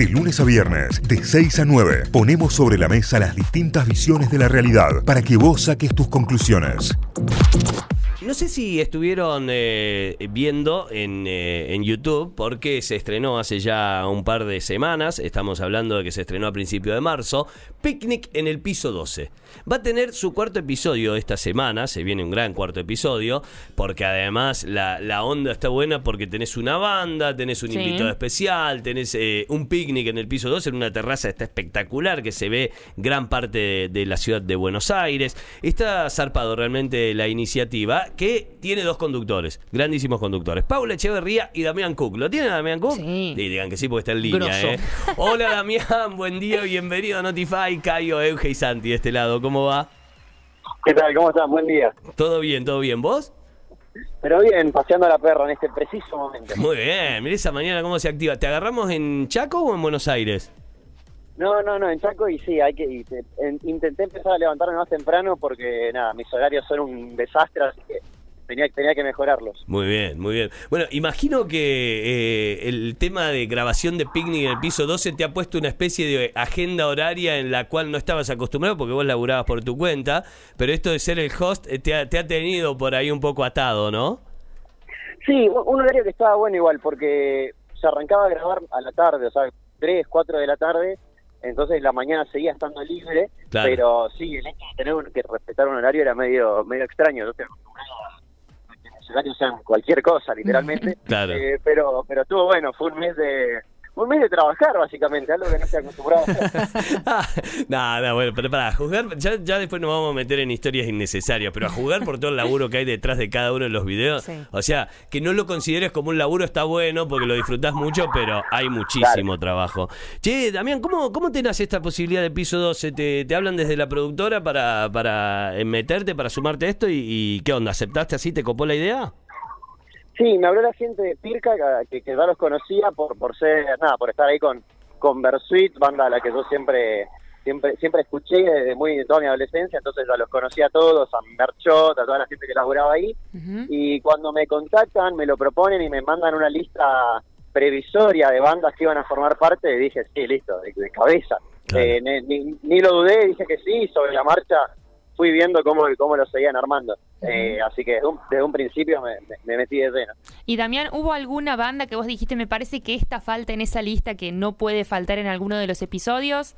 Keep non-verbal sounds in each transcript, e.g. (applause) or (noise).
De lunes a viernes, de 6 a 9, ponemos sobre la mesa las distintas visiones de la realidad para que vos saques tus conclusiones. No sé si estuvieron eh, viendo en, eh, en YouTube, porque se estrenó hace ya un par de semanas, estamos hablando de que se estrenó a principio de marzo, Picnic en el piso 12. Va a tener su cuarto episodio esta semana, se viene un gran cuarto episodio, porque además la, la onda está buena porque tenés una banda, tenés un Sí. invitado especial, tenés eh, un picnic en el piso 12 en una terraza, está espectacular, que se ve gran parte de, de la ciudad de Buenos Aires. Está zarpado realmente la iniciativa, que tiene dos conductores, grandísimos conductores, Paula Echeverría y Damián Cook. ¿Lo tiene Damián Cook? Sí. Sí, digan que sí, porque está en línea. ¿eh? (laughs) Hola Damián, buen día, bienvenido a Notify, Cayo, Euge y Santi de este lado, ¿cómo va? ¿Qué tal? ¿Cómo están? Buen día. ¿Todo bien, todo bien? ¿Vos? Pero bien, paseando a la perra en este preciso momento. Muy bien, mirá esa mañana cómo se activa. ¿Te agarramos en Chaco o en Buenos Aires? No, no, no, en Chaco y sí, hay que y en- intenté empezar a levantarme más temprano porque nada, mis horarios son un desastre, así que tenía, tenía que mejorarlos. Muy bien, muy bien. Bueno, imagino que eh, el tema de grabación de picnic en el piso 12 te ha puesto una especie de agenda horaria en la cual no estabas acostumbrado porque vos laburabas por tu cuenta, pero esto de ser el host eh, te ha, te ha tenido por ahí un poco atado, ¿no? Sí, un un horario que estaba bueno igual porque se arrancaba a grabar a la tarde, o sea, 3, 4 de la tarde, entonces la mañana seguía estando libre, Claro. pero sí, el hecho de tener un- que respetar un horario era medio medio extraño, yo estoy acostumbrado a que los horarios sean cualquier cosa, literalmente. (laughs) Claro. Eh, pero pero estuvo bueno, fue un mes de un mes de trabajar básicamente, algo que no estoy acostumbrado a hacer. Ah, (laughs) no, no, bueno, pero para juzgar, ya, ya después nos vamos a meter en historias innecesarias, pero a jugar por todo el laburo que hay detrás de cada uno de los videos, Sí. o sea, que no lo consideres como un laburo está bueno porque lo disfrutás mucho, pero hay muchísimo trabajo. Che, Damián, ¿cómo, cómo te nace esta posibilidad de piso 12? ¿Te, te hablan desde la productora para, para meterte, para sumarte a esto? ¿Y, y qué onda? ¿Aceptaste así? ¿Te copó la idea? Sí, me habló la gente de Pirca, que, que ya los conocía por por ser, nada, por estar ahí con, con Versuit, banda a la que yo siempre siempre siempre escuché desde muy de toda mi adolescencia, entonces ya los conocía a todos, a Merchot, a toda la gente que laburaba ahí, y cuando me contactan, me lo proponen y me mandan una lista previsoria de bandas que iban a formar parte, dije, sí, listo, de, de cabeza. Claro. Eh, ni, ni- ni lo dudé, dije que sí, sobre la marcha fui viendo cómo, cómo lo seguían armando. Eh, así que desde un, desde un principio me, me- me metí de lleno. Y Damián, ¿hubo alguna banda que vos dijiste, me parece que esta falta en esa lista que no puede faltar en alguno de los episodios?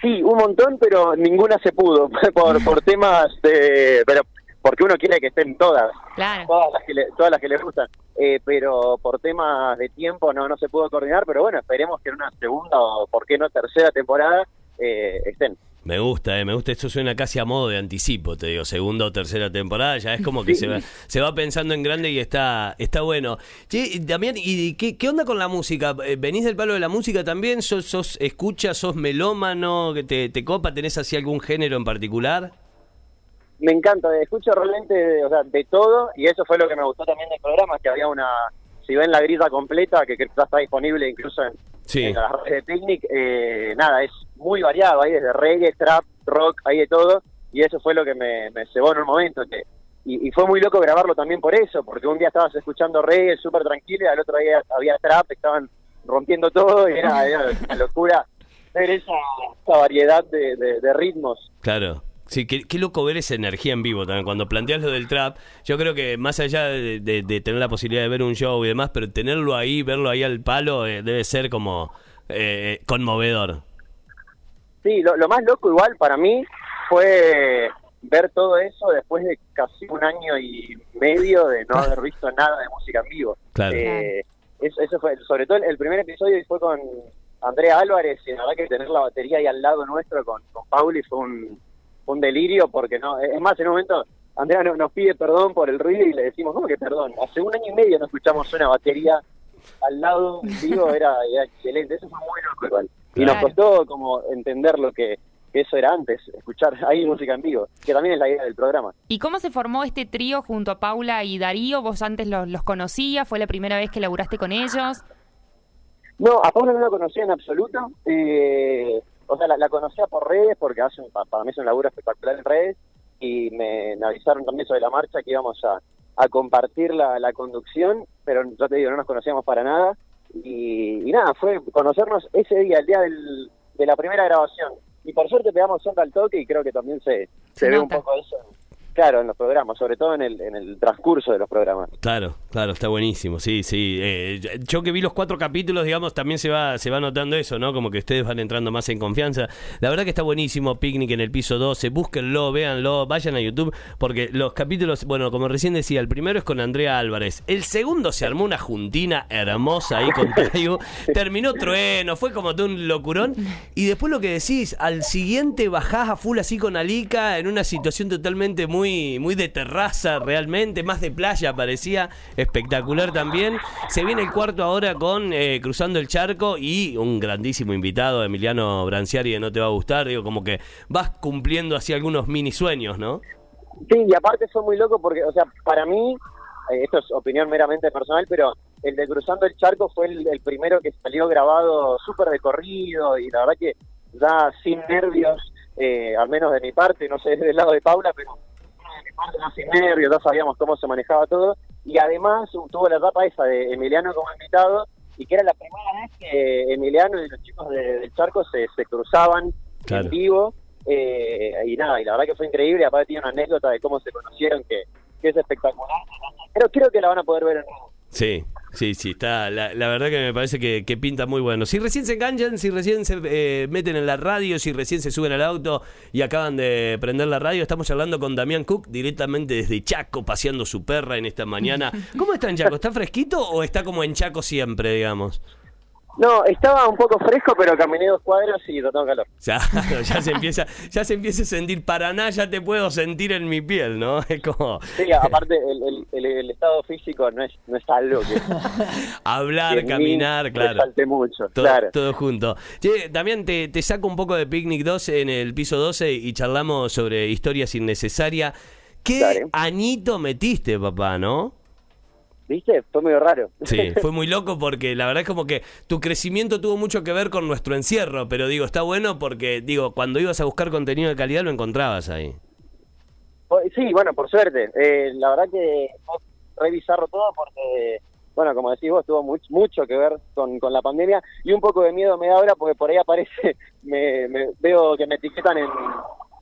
Sí, un montón, pero ninguna se pudo (laughs) por, por (laughs) temas de... Pero porque uno quiere que estén todas, Claro. todas las que le, todas las que le gustan. Eh, pero por temas de tiempo no no se pudo coordinar, pero bueno, esperemos que en una segunda o por qué no tercera temporada eh, estén. Me gusta, eh, me gusta. Esto suena casi a modo de anticipo, te digo, segunda o tercera temporada. Ya es como que Sí. se, va, se va pensando en grande y está, está bueno. Che, Damián, ¿y qué, qué onda con la música? Eh, ¿Venís del palo de la música también? ¿Sos, sos escuchas, sos melómano? que te, ¿Te copa? ¿Tenés así algún género en particular? Me encanta, escucho realmente de, o sea, de todo y eso fue lo que me gustó también del programa, que había una, si ven la grilla completa, que que ya está disponible incluso en, Sí. en las de Picnic, eh, nada, es muy variado, hay desde reggae, trap, rock, hay de todo y eso fue lo que me, me cebó en un momento, que y, y fue muy loco grabarlo también por eso, porque un día estabas escuchando reggae súper tranquilo y al otro día había trap, estaban rompiendo todo y era, era una locura ver esa, esa variedad de, de- de ritmos. Claro. Sí, qué, qué loco ver esa energía en vivo también. Cuando planteas lo del trap, yo creo que más allá de, de- de tener la posibilidad de ver un show y demás, pero tenerlo ahí, verlo ahí al palo, eh, debe ser como eh, conmovedor. Sí, lo, lo más loco igual para mí fue ver todo eso después de casi un año y medio de no (laughs) haber visto nada de música en vivo. Claro. Eh, eso, eso fue, sobre todo el, el primer episodio fue con Andrea Álvarez y la verdad que tener la batería ahí al lado nuestro con, con Pauli fue un, fue un delirio porque no, es más, en un momento Andrea no- nos pide perdón por el ruido y le decimos, ¿cómo que perdón? Hace un año y medio no escuchamos una batería al lado vivo, era, era excelente, eso fue muy loco igual. Y nos Claro. costó como entender lo que, que eso era antes, escuchar (laughs) ahí música en vivo, que también es la idea del programa. ¿Y cómo se formó este trío junto a Paula y Darío? ¿Vos antes los, los conocías? ¿Fue la primera vez que laburaste con ellos? No, a Paula no la conocía en absoluto. eh, o sea, la, la conocía por redes porque hace un- pa- para mí es un laburo espectacular en redes y me, me avisaron también sobre la marcha que íbamos a, a compartir la, la conducción, pero yo te digo, no nos conocíamos para nada. Y, y nada, fue conocernos ese día, el día del, de la primera grabación. Y por suerte pegamos onda al toque y creo que también se, se, Se ve un poco eso. Claro, en los programas, sobre todo en el, en el transcurso de los programas. Claro, claro, está buenísimo, sí, sí. Eh, yo que vi los cuatro capítulos, digamos, también se va, se va notando eso, ¿no? Como que ustedes van entrando más en confianza. La verdad que está buenísimo Picnic en el piso 12, búsquenlo, véanlo, vayan a YouTube, porque los capítulos, bueno, como recién decía, el primero es con Andrea Álvarez, el segundo se armó una juntina hermosa ahí con (laughs) Cayu, terminó trueno, fue como todo un locurón, y después lo que decís, al siguiente bajás a full así con Alica en una situación totalmente muy, muy de terraza realmente, más de playa parecía, espectacular también. Se viene el cuarto ahora con eh, Cruzando el Charco y un grandísimo invitado, Emiliano Branciari, de No Te Va a Gustar, digo, como que vas cumpliendo así algunos mini sueños, ¿no? Sí, y aparte fue muy loco porque, o sea, para mí, eh, esto es opinión meramente personal, pero el de Cruzando el Charco fue el, primero que salió grabado súper de corrido y la verdad que ya sin nervios, eh, al menos de mi parte, no sé (laughs) del lado de Paula, pero parte ya sin nervios, ya sabíamos cómo se manejaba todo y además tuvo la etapa esa de Emiliano como invitado y que era la primera vez que Emiliano y los chicos de- del Charco se, se cruzaban Claro. en vivo eh, y nada, y la verdad que fue increíble, aparte tiene una anécdota de cómo se conocieron que, que es espectacular. Pero creo que la van a poder ver en vivo. Sí, sí, sí, está. La, la verdad que me parece que, que pinta muy bueno. Si recién se enganchan, si recién se eh, meten en la radio, si recién se suben al auto y acaban de prender la radio, estamos hablando con Damián Cook directamente desde Chaco, paseando su perra en esta mañana. (laughs) ¿Cómo está en Chaco? ¿Está fresquito o está como en Chaco siempre, digamos? No, estaba un poco fresco, pero caminé dos cuadros y no tengo calor. (laughs) Ya, ya se empieza, ya se empieza a sentir Paraná, ya te puedo sentir en mi piel, ¿no? (laughs) Es como Sí, aparte el, el, el- el estado físico no es, no es algo que... (laughs) hablar, que caminar, claro. salte mucho, Todo, claro. todo junto. Che, Damián, te, te saco un poco de Picnic 12 en el piso 12 y charlamos sobre historias innecesarias. ¿Qué Dale. añito metiste, papá, no? ¿Viste? Fue medio raro. Sí, (laughs) fue muy loco porque la verdad es como que tu crecimiento tuvo mucho que ver con nuestro encierro, pero digo, está bueno porque, digo, cuando ibas a buscar contenido de calidad lo encontrabas ahí. Sí, bueno, por suerte. Eh, la verdad que fue re bizarro todo porque, bueno, como decís vos, tuvo much- mucho que ver con, con la pandemia y un poco de miedo me da ahora porque por ahí aparece, (laughs) me, me- veo que me etiquetan en,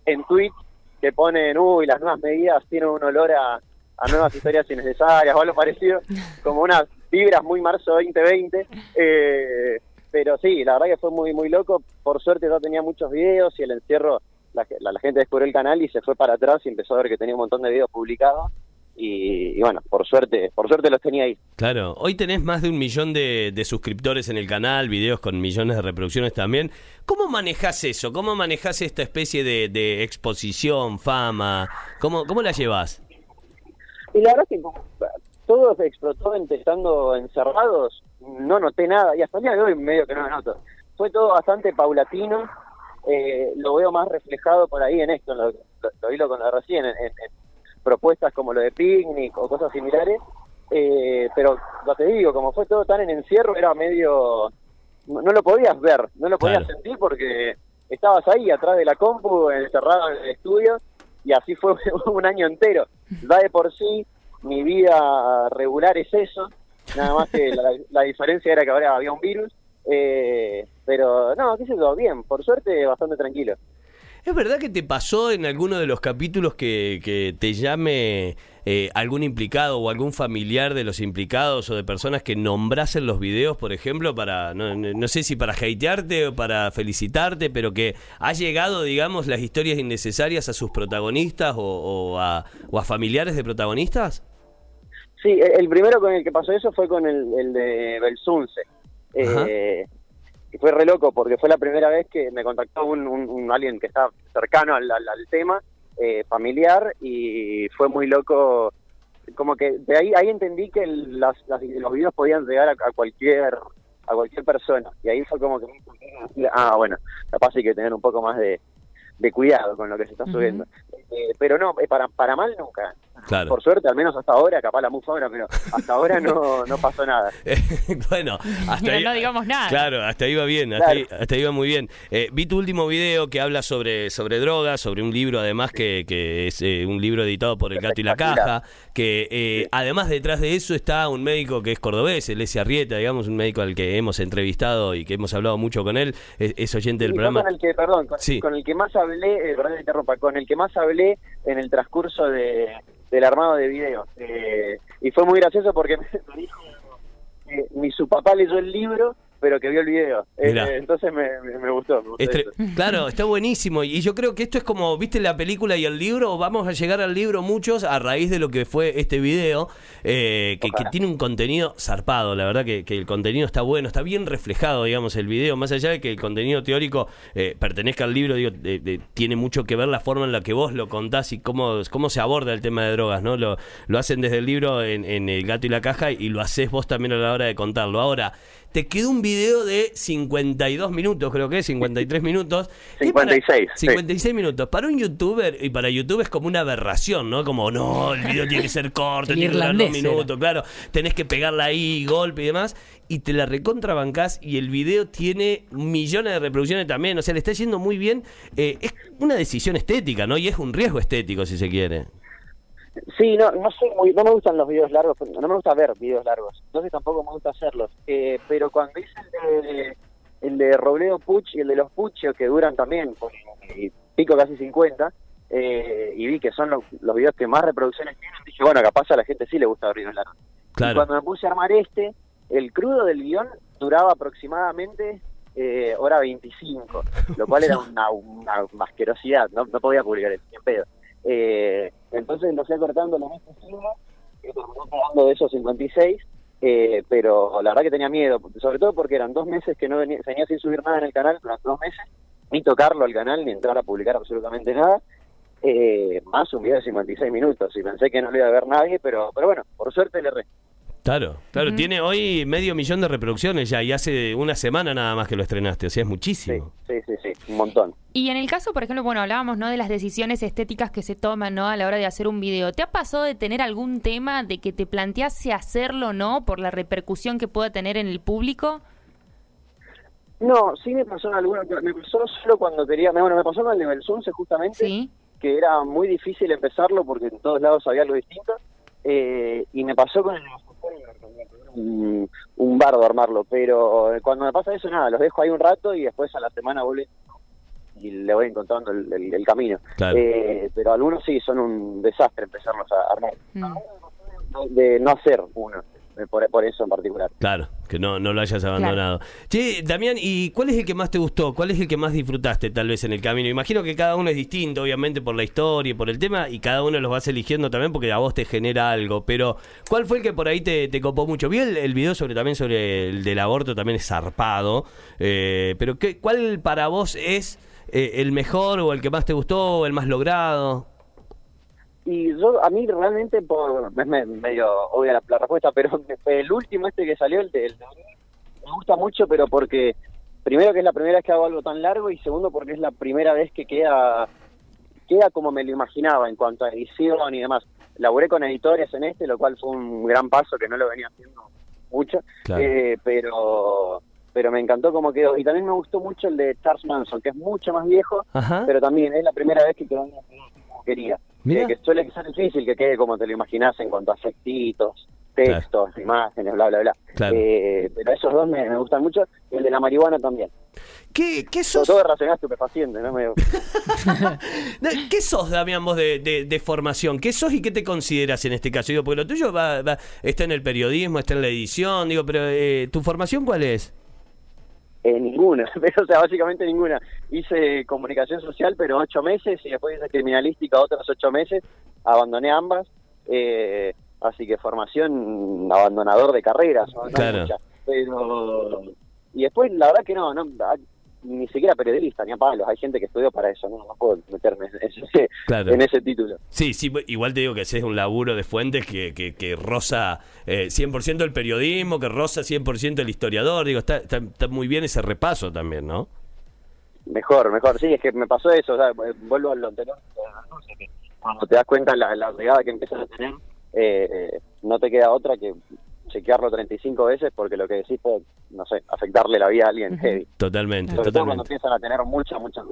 en tweets que ponen, uy, las nuevas medidas tienen un olor a, a nuevas historias innecesarias o algo parecido, como unas vibras muy marzo 2020. Eh, pero sí, la verdad que fue muy, muy loco. Por suerte yo tenía muchos videos y el encierro la, la- gente descubrió el canal y se fue para atrás y empezó a ver que tenía un montón de videos publicados y, bueno, por suerte, por suerte los tenía ahí. Claro, hoy tenés más de un millón de, de suscriptores en el canal, videos con millones de reproducciones también. ¿Cómo manejás eso? ¿Cómo manejás esta especie de, de exposición, fama? ¿Cómo, ¿Cómo la llevas? Y la verdad es que como todo se explotó empezando encerrados, no noté nada y hasta el día de hoy medio que no me noto. Fue todo bastante paulatino, eh, lo veo más reflejado por ahí en esto, en lo, lo, lo hilo con de recién, en, en- en propuestas como lo de picnic o cosas similares, eh, pero lo te digo, como fue todo tan en encierro, era medio... No, no lo podías ver, no lo podías Claro. sentir porque estabas ahí atrás de la compu, encerrado en el estudio, y así fue (laughs) un año entero. Ya de por sí, mi vida regular es eso, nada más que (laughs) la, diferencia era que ahora había un virus, eh, pero no, qué sé yo, bien, por suerte bastante tranquilo. ¿Es verdad que te pasó en alguno de los capítulos que, que te llame eh, algún implicado o algún familiar de los implicados o de personas que nombras en los videos, por ejemplo, para, no, no- sé si para hatearte o para felicitarte, pero que ha llegado, digamos, las historias innecesarias a sus protagonistas o, o a, o a familiares de protagonistas? Sí, el el primero con el que pasó eso fue con el, el de Belsunce. Eh, y fue re loco porque fue la primera vez que me contactó un, un- un alguien que está cercano al, al- al tema, eh, familiar, y fue muy loco. Como que de ahí ahí entendí que el- las, las- los videos podían llegar a, a cualquier a cualquier persona. Y ahí fue como que, ah, bueno, capaz hay que tener un poco más de, de cuidado con lo que se está subiendo. Eh, pero no, eh, para, para mal nunca. Claro. Por suerte, al menos hasta ahora, capaz la mufa ahora, pero hasta ahora no, no pasó nada. (laughs) bueno, hasta Pero ahí, no digamos nada. Claro, hasta ahí va bien, hasta, Claro. ahí, hasta ahí va muy bien. Eh, vi tu último video que habla sobre, sobre drogas, sobre un libro además que, que es eh, un libro editado por El Gato y la. Caja, que eh, además detrás de eso está un médico que es cordobés, el Arrieta, digamos, un médico al que hemos entrevistado y que hemos hablado mucho con él, es, es oyente del programa. con el que, perdón, con, Sí. con el que más hablé, eh, perdón interrumpa, con el que más hablé en el transcurso de, del armado de videos. Eh, y fue muy gracioso porque (laughs) me, dijo que ni su papá leyó el libro, pero que vio el video. Eh, Mirá. entonces me, me, me gustó. me gustó Estre- eso. claro, está buenísimo. Y yo creo que esto es como, viste la película y el libro, vamos a llegar al libro muchos a raíz de lo que fue este video, eh, que, que tiene un contenido zarpado. La verdad que, que el contenido está bueno, está bien reflejado, digamos, el video. Más allá de que el contenido teórico eh, pertenezca al libro, digo, de- tiene mucho que ver la forma en la que vos lo contás y cómo, cómo se aborda el tema de drogas, ¿no? Lo, lo hacen desde el libro en, en El Gato y la Caja y lo haces vos también a la hora de contarlo. Ahora, te quedó un video de 52 minutos, creo que es, 53 minutos. (laughs) que para- 56, sí. 56 minutos. Para un youtuber, y para YouTube es como una aberración, ¿no? Como, no, el video (laughs) tiene que ser corto, tiene que durar dos era. minutos, claro. Tenés que pegarla ahí, golpe y demás. Y te la recontrabancás y el video tiene millones de reproducciones también. O sea, le está yendo muy bien. Eh, es una decisión estética, ¿no? Y es un riesgo estético, si se quiere. Sí, no, no soy muy, no me gustan los videos largos, no me gusta ver videos largos, entonces tampoco me gusta hacerlos. Eh, pero cuando hice el de, el de Robledo Puch y el de los Puchos, que duran también, pues, y pico casi 50, eh, y vi que son los, los videos que más reproducciones tienen, dije, bueno, capaz a la gente sí le gusta ver videos largos. Y Claro. cuando me puse a armar este, el crudo del guion duraba aproximadamente eh, hora 25, lo cual era una, (laughs) una, una asquerosidad, no, no podía publicar en pedo. Eh, entonces lo fui acortando lo más posible, y terminó de esos 56, eh, pero la verdad que tenía miedo, sobre todo porque eran dos meses que no venía, venía sin subir nada en el canal, durante dos meses, ni tocarlo al canal, ni entrar a publicar absolutamente nada, eh, más un video de 56 minutos, y pensé que no lo iba a ver nadie, pero, pero bueno, por suerte le erré. Claro, claro. Tiene hoy medio millón de reproducciones ya y hace una semana nada más que lo estrenaste. O sea, es muchísimo. sí, sí, sí, un montón. Y en el caso, por ejemplo, bueno, hablábamos, ¿no? De las decisiones estéticas que se toman, ¿no? A la hora de hacer un video. ¿Te ha pasado de tener algún tema de que te plantease hacerlo, ¿no? Por la repercusión que pueda tener en el público? No, sí me pasó en alguna, me pasó solo cuando quería, bueno, me pasó con el de Belsunce justamente, Sí. que era muy difícil empezarlo porque en todos lados había algo distinto, eh, y me pasó con el un, un bardo armarlo, pero cuando me pasa eso, nada, los dejo ahí un rato y después a la semana vuelvo y le voy encontrando el, el- el camino. Claro. Eh, pero algunos sí son un desastre empezarlos a armar. Mm. De no hacer uno, por, por eso en particular. Claro, que no, no lo hayas abandonado. Che, Damián, ¿y cuál es el que más te gustó? ¿Cuál es el que más disfrutaste tal vez en el camino? Imagino que cada uno es distinto, obviamente, por la historia y por el tema, y cada uno los vas eligiendo también porque a vos te genera algo. Pero, ¿cuál fue el que por ahí te, te copó mucho? Vi el, el video sobre también sobre el del aborto, también es zarpado. eh, pero, ¿qué, ¿cuál para vos es eh, el mejor o el que más te gustó o el más logrado? Y yo, a mí realmente, por, es me- medio obvia la, la respuesta, pero el último este que salió, el de, el de- me gusta mucho, pero porque, primero que es la primera vez que hago algo tan largo y segundo porque es la primera vez que queda, queda como me lo imaginaba en cuanto a edición y demás. Laburé con editores en este, lo cual fue un gran paso que no lo venía haciendo mucho, Claro. eh, pero pero me encantó cómo quedó. Y también me gustó mucho el de Charles Manson, que es mucho más viejo, Ajá. pero también es la primera vez que quedó como quería. Eh, que suele ser difícil que quede como te lo imaginas en cuanto a efectitos, textos, imágenes, bla, bla, bla. Claro. Eh, pero esos dos me, me gustan mucho, y el de la marihuana también. ¿Qué, qué Sobre sos? todo relacionado. Me- (laughs) (laughs) No, ¿Qué sos, Damián, vos de, de- de formación? ¿Qué sos y qué te consideras en este caso? Digo, porque lo tuyo va, va- está en el periodismo, está en la edición, digo, pero eh, ¿tu formación cuál es? Eh, ninguna, (laughs) pero, o sea, básicamente ninguna. Hice comunicación social, pero ocho meses, y después hice criminalística otros ocho meses, abandoné ambas, eh, así que formación abandonador de carreras, ¿no? No hay Claro. mucha. Pero, y después, la verdad que no, no ni siquiera periodista, ni a palos, hay gente que estudió para eso, no, no puedo meterme en ese, (laughs) Claro. en ese título. Sí, sí, igual te digo que ese es un laburo de fuentes que, que, que roza eh, 100% el periodismo, que roza 100% el historiador, digo, está, está, está muy bien ese repaso también, ¿no? Mejor, mejor, sí, es que me pasó eso, o sea, vuelvo a lo anterior, cuando te das cuenta la, la pegada que empiezas a tener, eh, no te queda otra que chequearlo 35 veces porque lo que decís puede, no sé, afectarle la vida a alguien heavy. Totalmente, Sobre todo cuando totalmente. empiezan a tener mucha, mucha...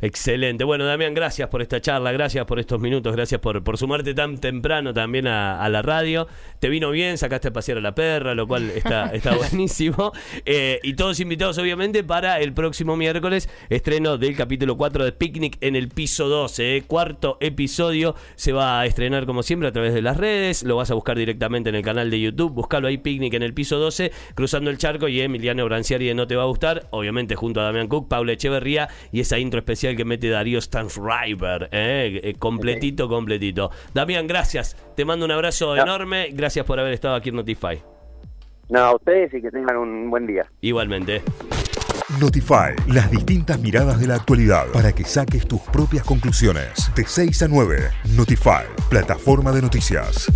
Excelente. Bueno, Damián, gracias por esta charla, gracias por estos minutos, gracias por, por sumarte tan temprano también a, a la radio. Te vino bien, sacaste a pasear a la perra, lo cual está, (laughs) está buenísimo. Eh, y todos invitados, obviamente, para el próximo miércoles, estreno del capítulo 4 de Picnic en el piso 12. eh. Cuarto episodio se va a estrenar, como siempre, a través de las redes. Lo vas a buscar directamente en el canal de YouTube. Buscalo ahí, Picnic en el piso 12, cruzando el charco. Y Emiliano Branciari de No Te Va a Gustar, obviamente, junto a Damián Cook, Paula Echeverría y esa intro especial que mete Darío Stansriver, eh, eh, completito, completito. Damián, gracias. Te mando un abrazo No. enorme. Gracias por haber estado aquí en Notify. No, a ustedes y que tengan un buen día. Igualmente. Notify, las distintas miradas de la actualidad para que saques tus propias conclusiones. De 6 a 9, Notify, plataforma de noticias.